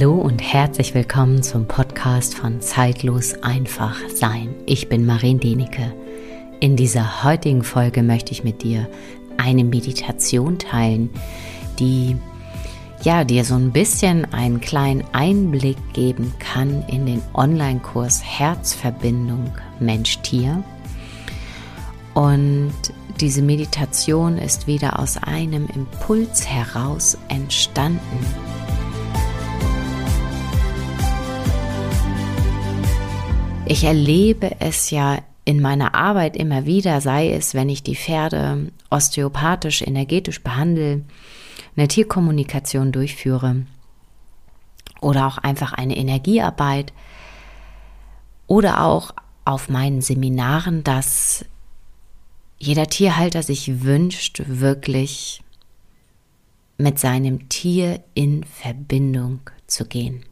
Hallo und herzlich willkommen zum Podcast von Zeitlos einfach sein. Ich bin Marin Denike. In dieser heutigen Folge möchte ich mit dir eine Meditation teilen, die ja dir so ein bisschen einen kleinen Einblick geben kann in den Online-Kurs Herzverbindung Mensch-Tier. Und diese Meditation ist wieder aus einem Impuls heraus entstanden. Ich erlebe es ja in meiner Arbeit immer wieder, sei es, wenn ich die Pferde osteopathisch, energetisch behandle, eine Tierkommunikation durchführe oder auch einfach eine Energiearbeit oder auch auf meinen Seminaren, dass jeder Tierhalter sich wünscht, wirklich mit seinem Tier in Verbindung zu gehen.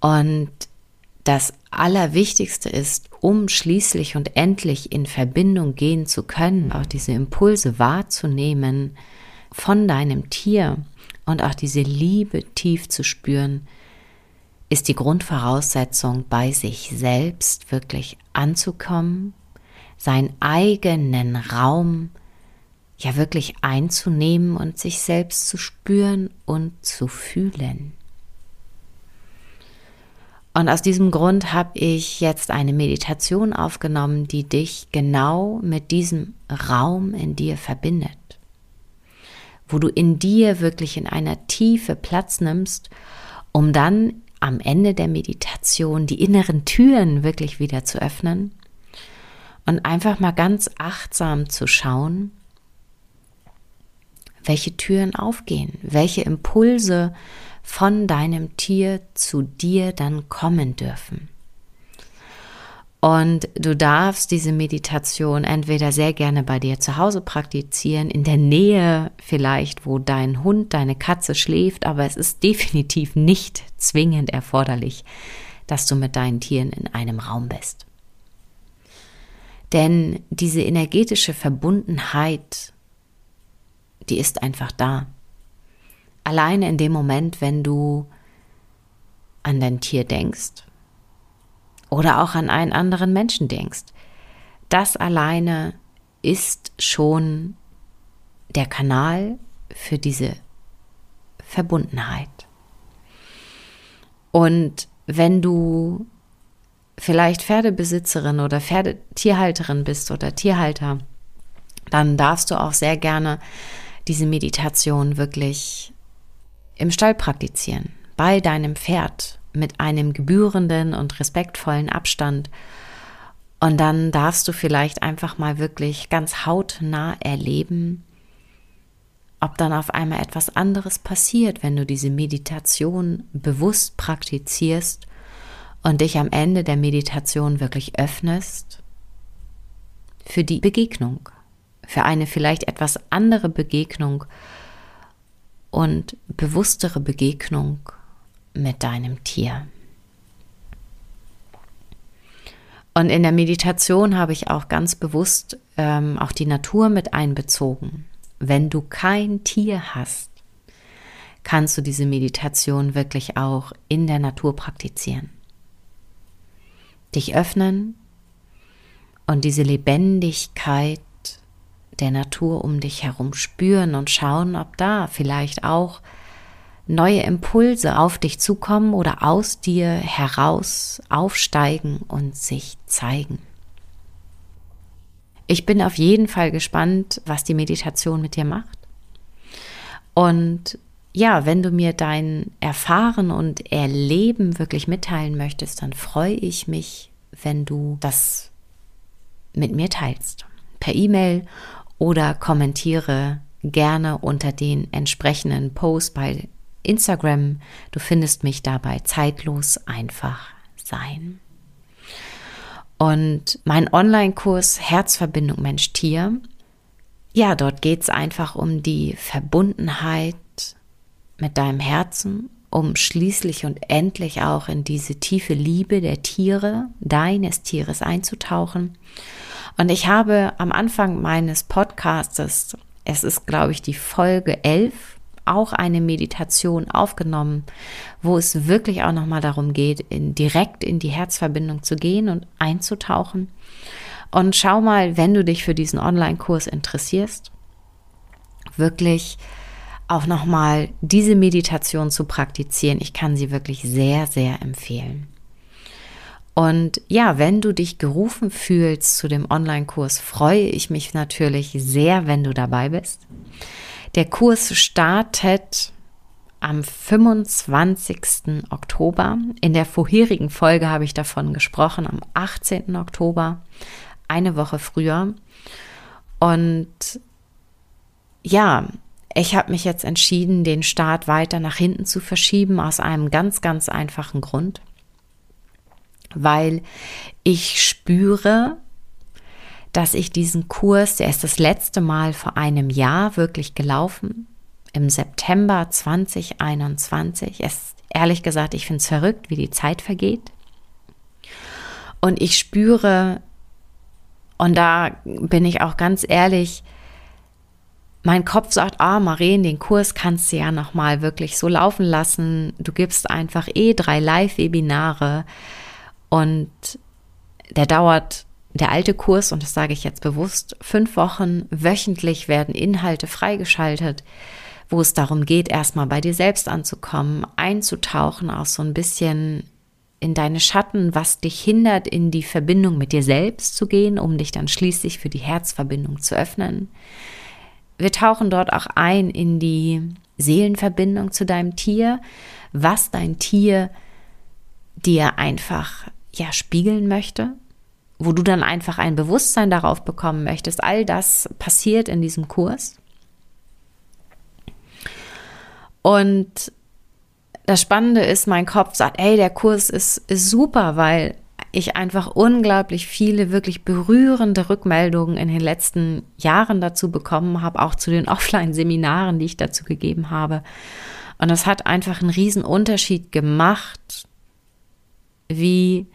Und das Allerwichtigste ist, um schließlich und endlich in Verbindung gehen zu können, auch diese Impulse wahrzunehmen von deinem Tier und auch diese Liebe tief zu spüren, ist die Grundvoraussetzung, bei sich selbst wirklich anzukommen, seinen eigenen Raum ja wirklich einzunehmen und sich selbst zu spüren und zu fühlen. Und aus diesem Grund habe ich jetzt eine Meditation aufgenommen, die dich genau mit diesem Raum in dir verbindet. Wo du in dir wirklich in einer Tiefe Platz nimmst, um dann am Ende der Meditation die inneren Türen wirklich wieder zu öffnen und einfach mal ganz achtsam zu schauen, welche Türen aufgehen, welche Impulse von deinem Tier zu dir dann kommen dürfen. Und du darfst diese Meditation entweder sehr gerne bei dir zu Hause praktizieren, in der Nähe vielleicht, wo dein Hund, deine Katze schläft, aber es ist definitiv nicht zwingend erforderlich, dass du mit deinen Tieren in einem Raum bist. Denn diese energetische Verbundenheit, die ist einfach da. Alleine in dem Moment, wenn du an dein Tier denkst oder auch an einen anderen Menschen denkst. Das alleine ist schon der Kanal für diese Verbundenheit. Und wenn du vielleicht Pferdebesitzerin oder Pferdetierhalterin bist oder Tierhalter, dann darfst du auch sehr gerne diese Meditation wirklich im Stall praktizieren, bei deinem Pferd mit einem gebührenden und respektvollen Abstand. Und dann darfst du vielleicht einfach mal wirklich ganz hautnah erleben, ob dann auf einmal etwas anderes passiert, wenn du diese Meditation bewusst praktizierst und dich am Ende der Meditation wirklich öffnest für die Begegnung, für eine vielleicht etwas andere Begegnung und bewusstere Begegnung mit deinem Tier. Und in der Meditation habe ich auch ganz bewusst ähm, auch die Natur mit einbezogen. Wenn du kein Tier hast, kannst du diese Meditation wirklich auch in der Natur praktizieren. Dich öffnen und diese Lebendigkeit der Natur um dich herum spüren und schauen, ob da vielleicht auch neue Impulse auf dich zukommen oder aus dir heraus aufsteigen und sich zeigen. Ich bin auf jeden Fall gespannt, was die Meditation mit dir macht. Und ja, wenn du mir dein Erfahren und Erleben wirklich mitteilen möchtest, dann freue ich mich, wenn du das mit mir teilst. Per E-Mail oder kommentiere gerne unter den entsprechenden Posts bei Instagram. Du findest mich dabei zeitlos einfach sein. Und mein Online-Kurs Herzverbindung Mensch-Tier, ja, dort geht es einfach um die Verbundenheit mit deinem Herzen, um schließlich und endlich auch in diese tiefe Liebe der Tiere, deines Tieres einzutauchen und ich habe am Anfang meines Podcastes, es ist glaube ich die Folge 11, auch eine Meditation aufgenommen, wo es wirklich auch nochmal darum geht, in, direkt in die Herzverbindung zu gehen und einzutauchen. Und schau mal, wenn du dich für diesen Online-Kurs interessierst, wirklich auch nochmal diese Meditation zu praktizieren. Ich kann sie wirklich sehr, sehr empfehlen. Und ja, wenn du dich gerufen fühlst zu dem Online-Kurs, freue ich mich natürlich sehr, wenn du dabei bist. Der Kurs startet am 25. Oktober. In der vorherigen Folge habe ich davon gesprochen, am 18. Oktober, eine Woche früher. Und ja, ich habe mich jetzt entschieden, den Start weiter nach hinten zu verschieben, aus einem ganz, ganz einfachen Grund, weil ich spüre, dass ich diesen Kurs, der ist das letzte Mal vor einem Jahr wirklich gelaufen, im September 2021. Es, ehrlich gesagt, ich finde es verrückt, wie die Zeit vergeht. Und ich spüre, und da bin ich auch ganz ehrlich, mein Kopf sagt, ah, Maren, den Kurs kannst du ja nochmal wirklich so laufen lassen. Du gibst einfach eh drei Live-Webinare und der dauert, der alte Kurs, und das sage ich jetzt bewusst, fünf Wochen. Wöchentlich werden Inhalte freigeschaltet, wo es darum geht, erstmal bei dir selbst anzukommen, einzutauchen, auch so ein bisschen in deine Schatten, was dich hindert, in die Verbindung mit dir selbst zu gehen, um dich dann schließlich für die Herzverbindung zu öffnen. Wir tauchen dort auch ein in die Seelenverbindung zu deinem Tier, was dein Tier dir einfach ja spiegeln möchte, wo du dann einfach ein Bewusstsein darauf bekommen möchtest. All das passiert in diesem Kurs. Und das Spannende ist, mein Kopf sagt, ey, der Kurs ist, ist super, weil ich einfach unglaublich viele wirklich berührende Rückmeldungen in den letzten Jahren dazu bekommen habe, auch zu den Offline-Seminaren, die ich dazu gegeben habe. Und das hat einfach einen riesen Unterschied gemacht, wie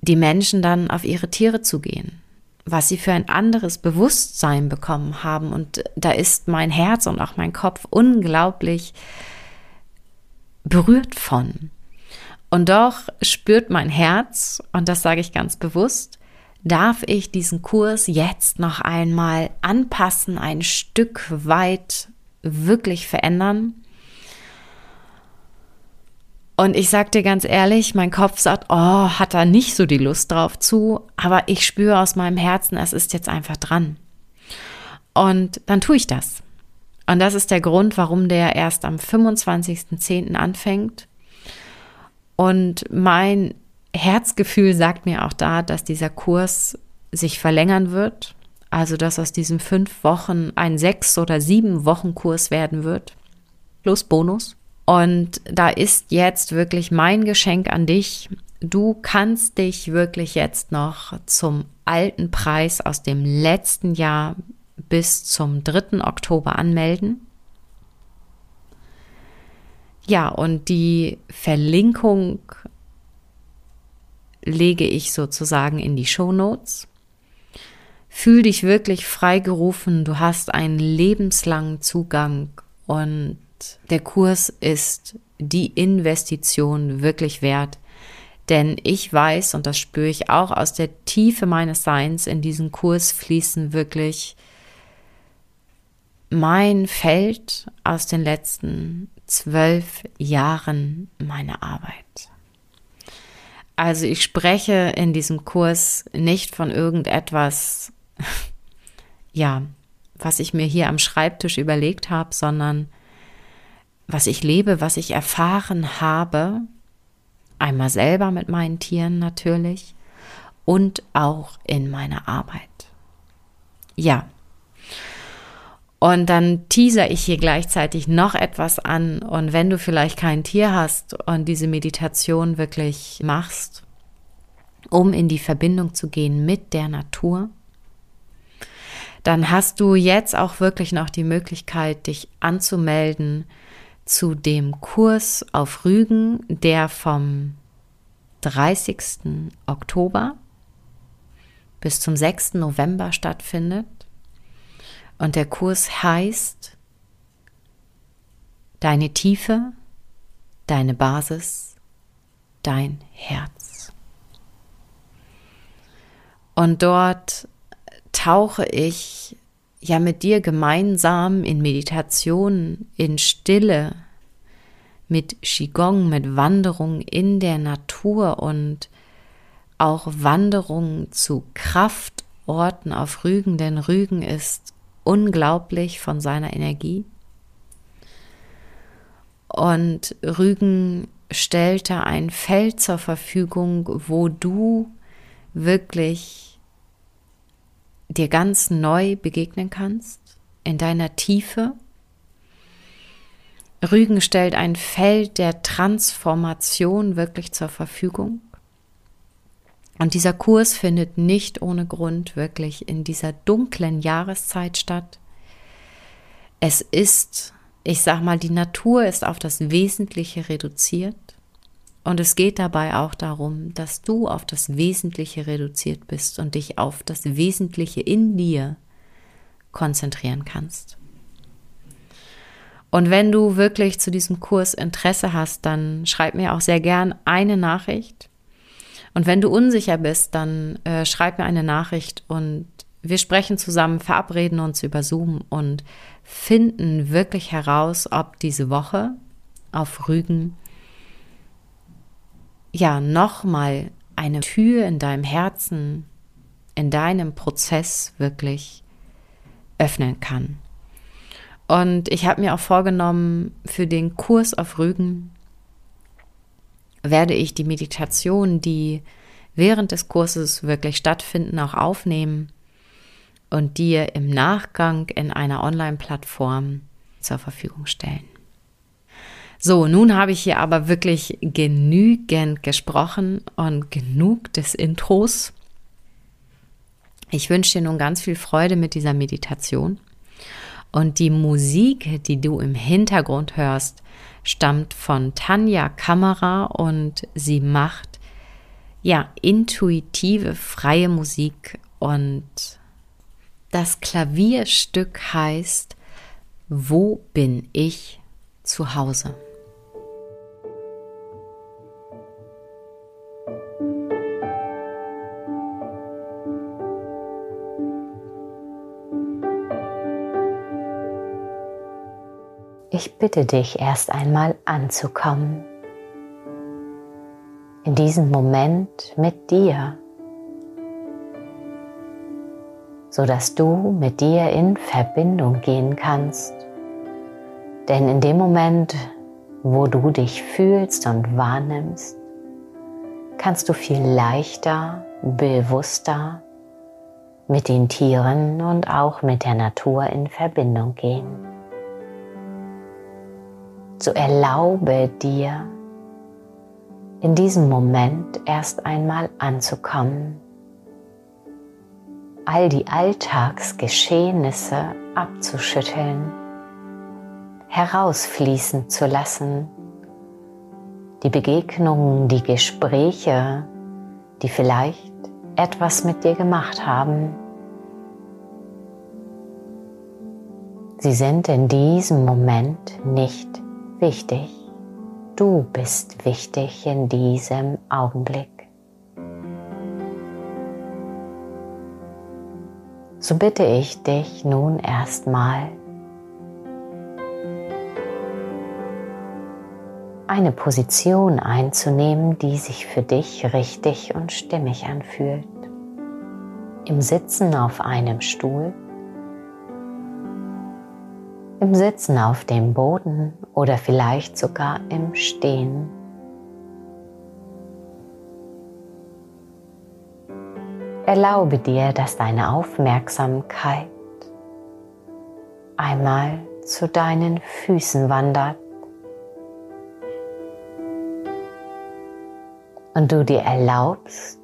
die Menschen dann auf ihre Tiere zugehen, was sie für ein anderes Bewusstsein bekommen haben. Und da ist mein Herz und auch mein Kopf unglaublich berührt von. Und doch spürt mein Herz, und das sage ich ganz bewusst, darf ich diesen Kurs jetzt noch einmal anpassen, ein Stück weit wirklich verändern. Und ich sage dir ganz ehrlich, mein Kopf sagt, oh, hat da nicht so die Lust drauf zu, aber ich spüre aus meinem Herzen, es ist jetzt einfach dran. Und dann tue ich das. Und das ist der Grund, warum der erst am 25.10. anfängt und mein Herzgefühl sagt mir auch da, dass dieser Kurs sich verlängern wird. Also, dass aus diesem fünf Wochen ein sechs oder sieben Wochen Kurs werden wird. Plus Bonus. Und da ist jetzt wirklich mein Geschenk an dich. Du kannst dich wirklich jetzt noch zum alten Preis aus dem letzten Jahr bis zum 3. Oktober anmelden. Ja, und die Verlinkung lege ich sozusagen in die Show Notes. Fühl dich wirklich freigerufen, du hast einen lebenslangen Zugang und der Kurs ist die Investition wirklich wert. Denn ich weiß, und das spüre ich auch aus der Tiefe meines Seins, in diesen Kurs fließen wirklich mein Feld aus den letzten zwölf Jahren meiner Arbeit. Also ich spreche in diesem Kurs nicht von irgendetwas, ja, was ich mir hier am Schreibtisch überlegt habe, sondern was ich lebe, was ich erfahren habe, einmal selber mit meinen Tieren natürlich und auch in meiner Arbeit. Ja, und dann teaser ich hier gleichzeitig noch etwas an. Und wenn du vielleicht kein Tier hast und diese Meditation wirklich machst, um in die Verbindung zu gehen mit der Natur, dann hast du jetzt auch wirklich noch die Möglichkeit, dich anzumelden zu dem Kurs auf Rügen, der vom 30. Oktober bis zum 6. November stattfindet. Und der Kurs heißt deine Tiefe, deine Basis, dein Herz. Und dort tauche ich ja mit dir gemeinsam in Meditation, in Stille, mit Qigong, mit Wanderung in der Natur und auch Wanderung zu Kraftorten auf Rügen, denn Rügen ist unglaublich von seiner Energie. Und Rügen stellte ein Feld zur Verfügung, wo du wirklich dir ganz neu begegnen kannst, in deiner Tiefe Rügen stellt ein Feld der Transformation wirklich zur Verfügung. Und dieser Kurs findet nicht ohne Grund wirklich in dieser dunklen Jahreszeit statt. Es ist, ich sag mal, die Natur ist auf das Wesentliche reduziert. Und es geht dabei auch darum, dass du auf das Wesentliche reduziert bist und dich auf das Wesentliche in dir konzentrieren kannst. Und wenn du wirklich zu diesem Kurs Interesse hast, dann schreib mir auch sehr gern eine Nachricht. Und wenn du unsicher bist, dann äh, schreib mir eine Nachricht und wir sprechen zusammen, verabreden uns über Zoom und finden wirklich heraus, ob diese Woche auf Rügen ja nochmal eine Tür in deinem Herzen, in deinem Prozess wirklich öffnen kann. Und ich habe mir auch vorgenommen, für den Kurs auf Rügen werde ich die Meditation, die während des Kurses wirklich stattfinden, auch aufnehmen und dir im Nachgang in einer Online-Plattform zur Verfügung stellen. So, nun habe ich hier aber wirklich genügend gesprochen und genug des Intros. Ich wünsche dir nun ganz viel Freude mit dieser Meditation. Und die Musik, die du im Hintergrund hörst, stammt von Tanja Kamera und sie macht ja intuitive, freie Musik und das Klavierstück heißt Wo bin ich zu Hause? Ich bitte dich erst einmal anzukommen. In diesem Moment mit dir, sodass du mit dir in Verbindung gehen kannst. Denn in dem Moment, wo du dich fühlst und wahrnimmst, kannst du viel leichter, bewusster mit den Tieren und auch mit der Natur in Verbindung gehen so erlaube dir, in diesem Moment erst einmal anzukommen, all die Alltagsgeschehnisse abzuschütteln, herausfließen zu lassen, die Begegnungen, die Gespräche, die vielleicht etwas mit dir gemacht haben. Sie sind in diesem Moment nicht wichtig. Du bist wichtig in diesem Augenblick. So bitte ich dich nun erstmal eine Position einzunehmen, die sich für dich richtig und stimmig anfühlt. Im Sitzen auf einem Stuhl im Sitzen auf dem Boden oder vielleicht sogar im Stehen. Erlaube dir, dass deine Aufmerksamkeit einmal zu deinen Füßen wandert und du dir erlaubst,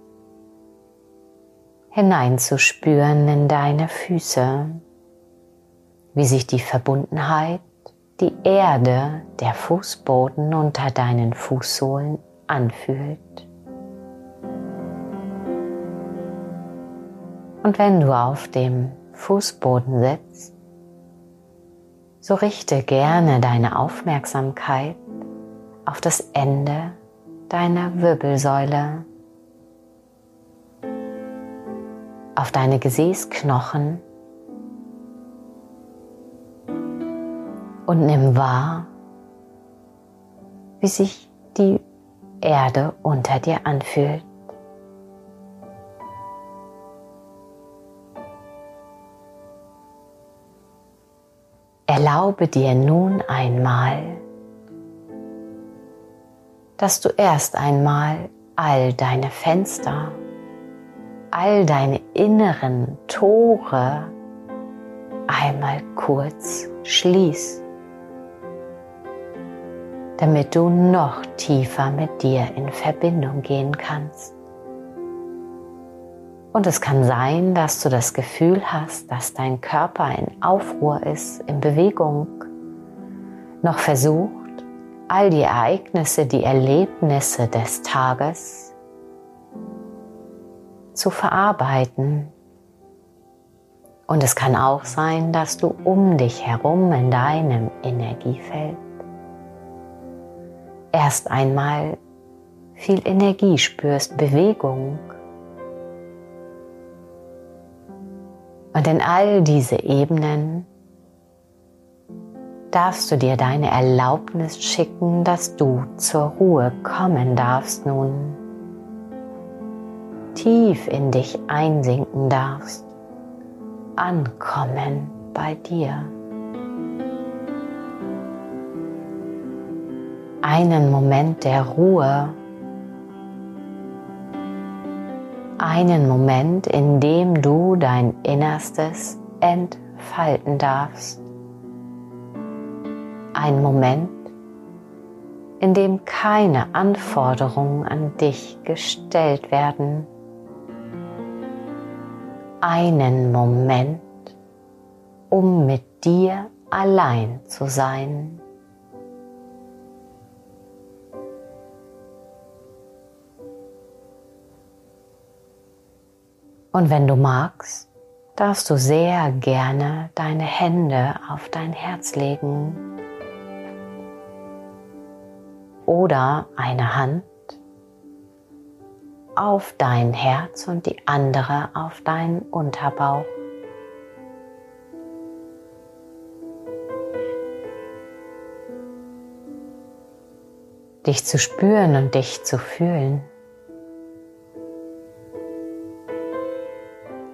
hineinzuspüren in deine Füße wie sich die Verbundenheit, die Erde, der Fußboden unter deinen Fußsohlen anfühlt. Und wenn du auf dem Fußboden sitzt, So richte gerne deine Aufmerksamkeit auf das Ende deiner Wirbelsäule, auf deine Gesäßknochen und nimm wahr, wie sich die Erde unter dir anfühlt. Erlaube dir nun einmal, dass du erst einmal all deine Fenster, all deine inneren Tore einmal kurz schließt, damit du noch tiefer mit dir in Verbindung gehen kannst. Und es kann sein, dass du das Gefühl hast, dass dein Körper in Aufruhr ist, in Bewegung, noch versucht, all die Ereignisse, die Erlebnisse des Tages zu verarbeiten. Und es kann auch sein, dass du um dich herum in deinem Energiefeld erst einmal viel Energie spürst, Bewegung, Und in all diese Ebenen darfst du dir deine Erlaubnis schicken, dass du zur Ruhe kommen darfst nun. Tief in dich einsinken darfst, ankommen bei dir. Einen Moment der Ruhe einen Moment, in dem du dein Innerstes entfalten darfst. Ein Moment, in dem keine Anforderungen an dich gestellt werden. Einen Moment, um mit dir allein zu sein. Und wenn du magst, darfst du sehr gerne deine Hände auf dein Herz legen oder eine Hand auf dein Herz und die andere auf deinen Unterbauch. Dich zu spüren und dich zu fühlen.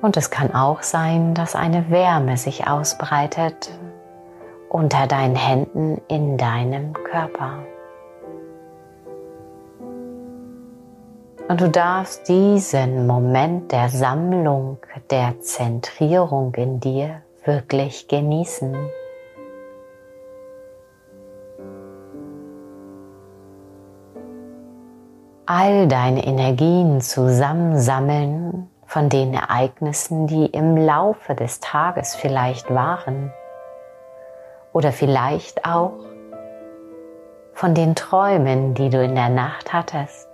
Und es kann auch sein, dass eine Wärme sich ausbreitet unter deinen Händen in deinem Körper. Und du darfst diesen Moment der Sammlung, der Zentrierung in dir wirklich genießen. All deine Energien zusammensammeln von den Ereignissen, die im Laufe des Tages vielleicht waren oder vielleicht auch von den Träumen, die du in der Nacht hattest.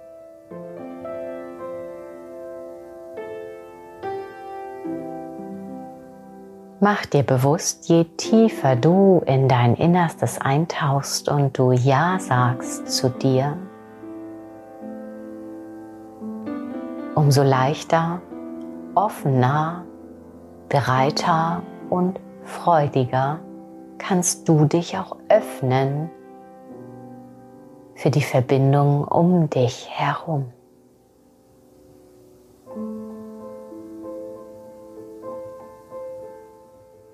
Mach dir bewusst, je tiefer du in dein Innerstes eintauchst und du Ja sagst zu dir, umso leichter offener, bereiter und freudiger kannst du dich auch öffnen für die Verbindung um dich herum.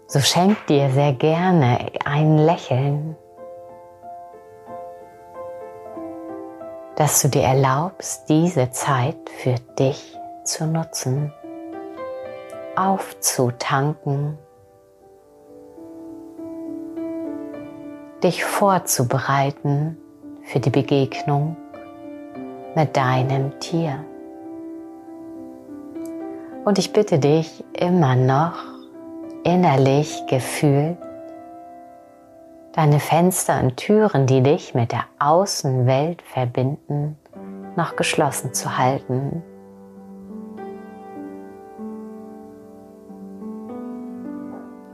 So schenk dir sehr gerne ein Lächeln, dass du dir erlaubst, diese Zeit für dich zu nutzen aufzutanken, dich vorzubereiten für die Begegnung mit deinem Tier. Und ich bitte dich immer noch innerlich gefühlt, deine Fenster und Türen, die dich mit der Außenwelt verbinden, noch geschlossen zu halten.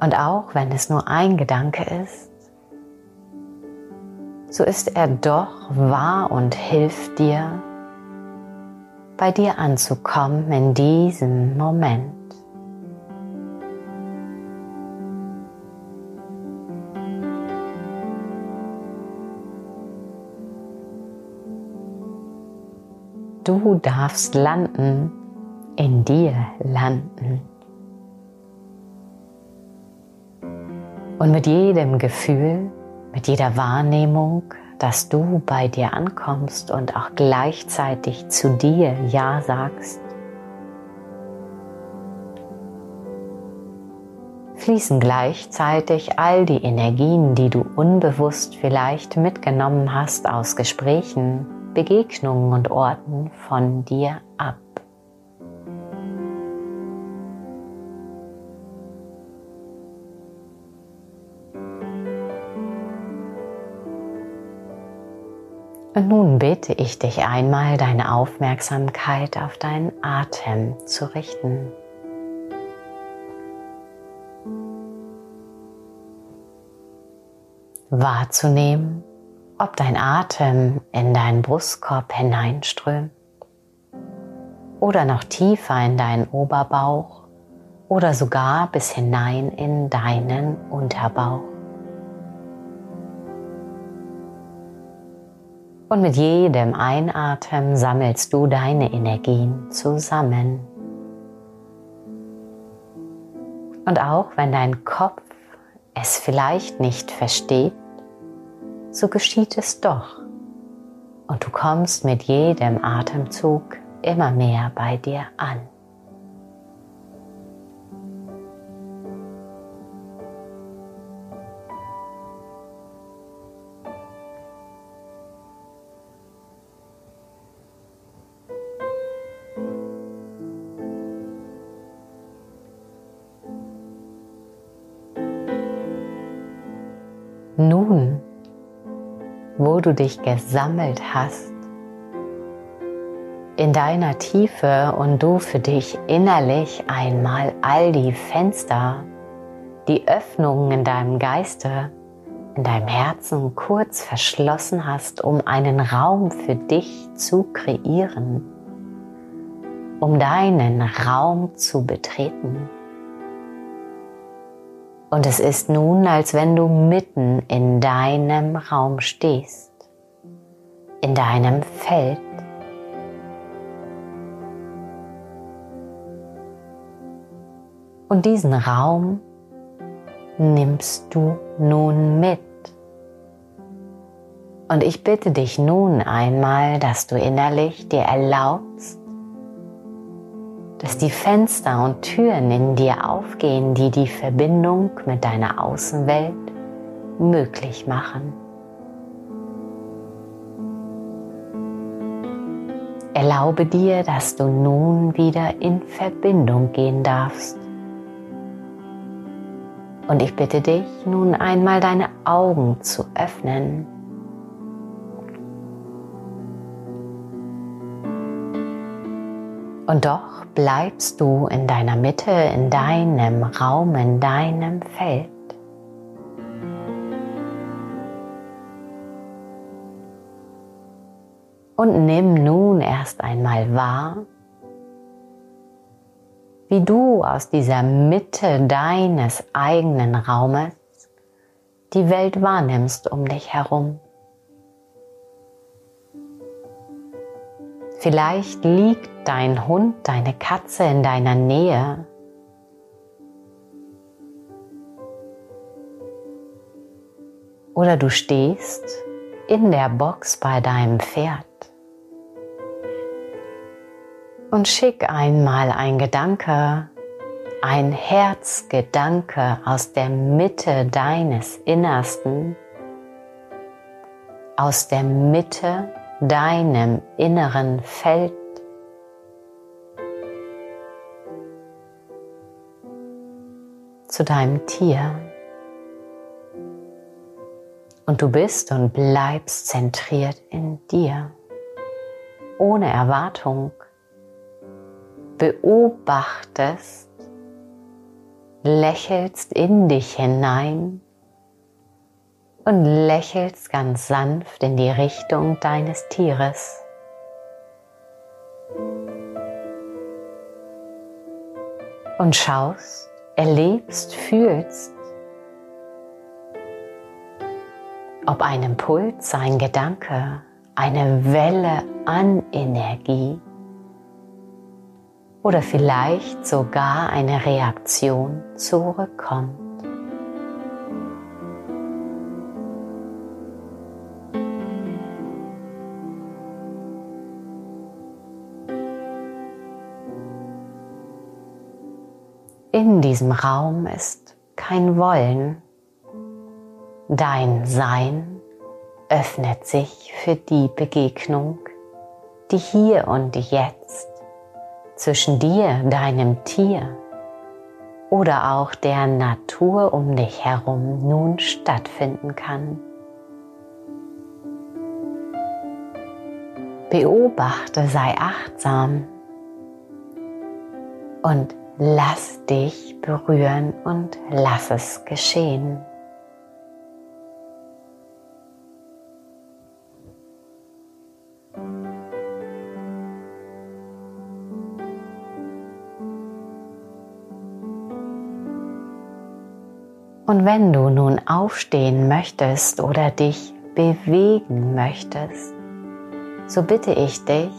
Und auch wenn es nur ein Gedanke ist, so ist er doch wahr und hilft dir, bei dir anzukommen in diesem Moment. Du darfst landen, in dir landen. Und mit jedem Gefühl, mit jeder Wahrnehmung, dass du bei dir ankommst und auch gleichzeitig zu dir Ja sagst, fließen gleichzeitig all die Energien, die du unbewusst vielleicht mitgenommen hast aus Gesprächen, Begegnungen und Orten von dir Und nun bitte ich dich einmal, deine Aufmerksamkeit auf deinen Atem zu richten. Wahrzunehmen, ob dein Atem in deinen Brustkorb hineinströmt oder noch tiefer in deinen Oberbauch oder sogar bis hinein in deinen Unterbauch. Und mit jedem Einatmen sammelst du deine Energien zusammen. Und auch wenn dein Kopf es vielleicht nicht versteht, so geschieht es doch. Und du kommst mit jedem Atemzug immer mehr bei dir an. Du dich gesammelt hast, in deiner Tiefe und du für dich innerlich einmal all die Fenster, die Öffnungen in deinem Geiste, in deinem Herzen kurz verschlossen hast, um einen Raum für dich zu kreieren, um deinen Raum zu betreten. Und es ist nun, als wenn du mitten in deinem Raum stehst, in deinem Feld. Und diesen Raum nimmst du nun mit. Und ich bitte dich nun einmal, dass du innerlich dir erlaubst, dass die Fenster und Türen in dir aufgehen, die die Verbindung mit deiner Außenwelt möglich machen. Erlaube dir, dass du nun wieder in Verbindung gehen darfst. Und ich bitte dich nun einmal deine Augen zu öffnen. Und doch bleibst du in deiner Mitte, in deinem Raum, in deinem Feld. Und nimm nun erst einmal wahr, wie du aus dieser Mitte deines eigenen Raumes die Welt wahrnimmst um dich herum. Vielleicht liegt dein Hund, deine Katze in deiner Nähe. Oder du stehst in der Box bei deinem Pferd. Und schick einmal ein Gedanke, ein Herzgedanke aus der Mitte deines Innersten, aus der Mitte deinem inneren Feld. Zu deinem Tier. Und du bist und bleibst zentriert in dir, ohne Erwartung, beobachtest, lächelst in dich hinein und lächelst ganz sanft in die Richtung deines Tieres. Und schaust, erlebst, fühlst, ob ein Impuls, ein Gedanke, eine Welle an Energie oder vielleicht sogar eine Reaktion zurückkommt. In diesem Raum ist kein Wollen. Dein Sein öffnet sich für die Begegnung, die hier und jetzt zwischen dir, deinem Tier oder auch der Natur um dich herum nun stattfinden kann. Beobachte, sei achtsam und lass dich berühren und lass es geschehen. Und wenn du nun aufstehen möchtest oder dich bewegen möchtest, so bitte ich dich,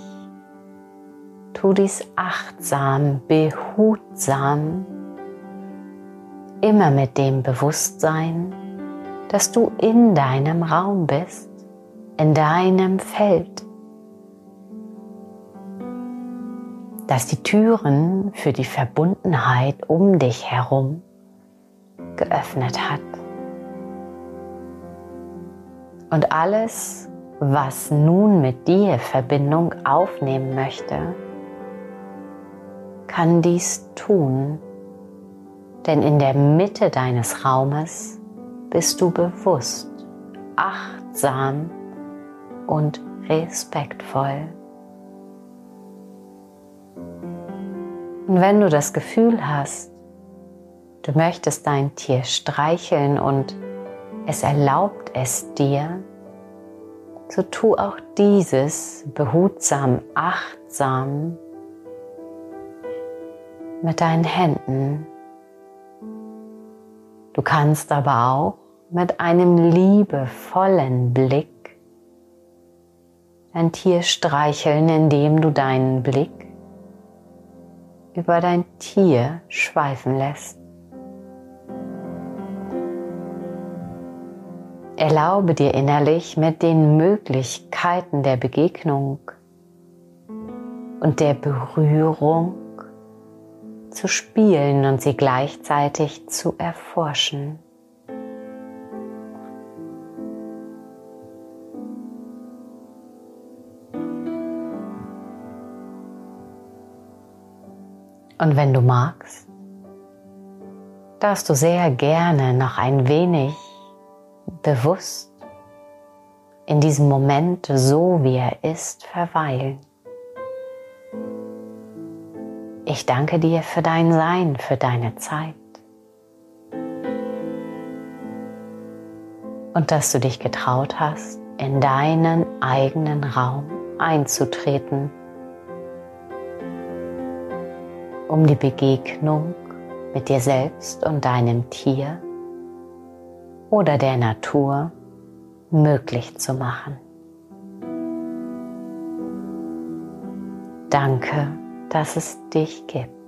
tu dies achtsam, behutsam, immer mit dem Bewusstsein, dass du in deinem Raum bist, in deinem Feld, dass die Türen für die Verbundenheit um dich herum geöffnet hat. Und alles, was nun mit dir Verbindung aufnehmen möchte, kann dies tun, denn in der Mitte deines Raumes bist du bewusst, achtsam und respektvoll. Und wenn du das Gefühl hast, Du möchtest dein Tier streicheln und es erlaubt es dir, so tu auch dieses behutsam, achtsam mit deinen Händen. Du kannst aber auch mit einem liebevollen Blick dein Tier streicheln, indem du deinen Blick über dein Tier schweifen lässt. Erlaube dir innerlich mit den Möglichkeiten der Begegnung und der Berührung zu spielen und sie gleichzeitig zu erforschen. Und wenn du magst, darfst du sehr gerne noch ein wenig bewusst in diesem Moment, so wie er ist, verweilen. Ich danke dir für dein Sein, für deine Zeit. Und dass du dich getraut hast, in deinen eigenen Raum einzutreten, um die Begegnung mit dir selbst und deinem Tier oder der Natur möglich zu machen. Danke, dass es dich gibt.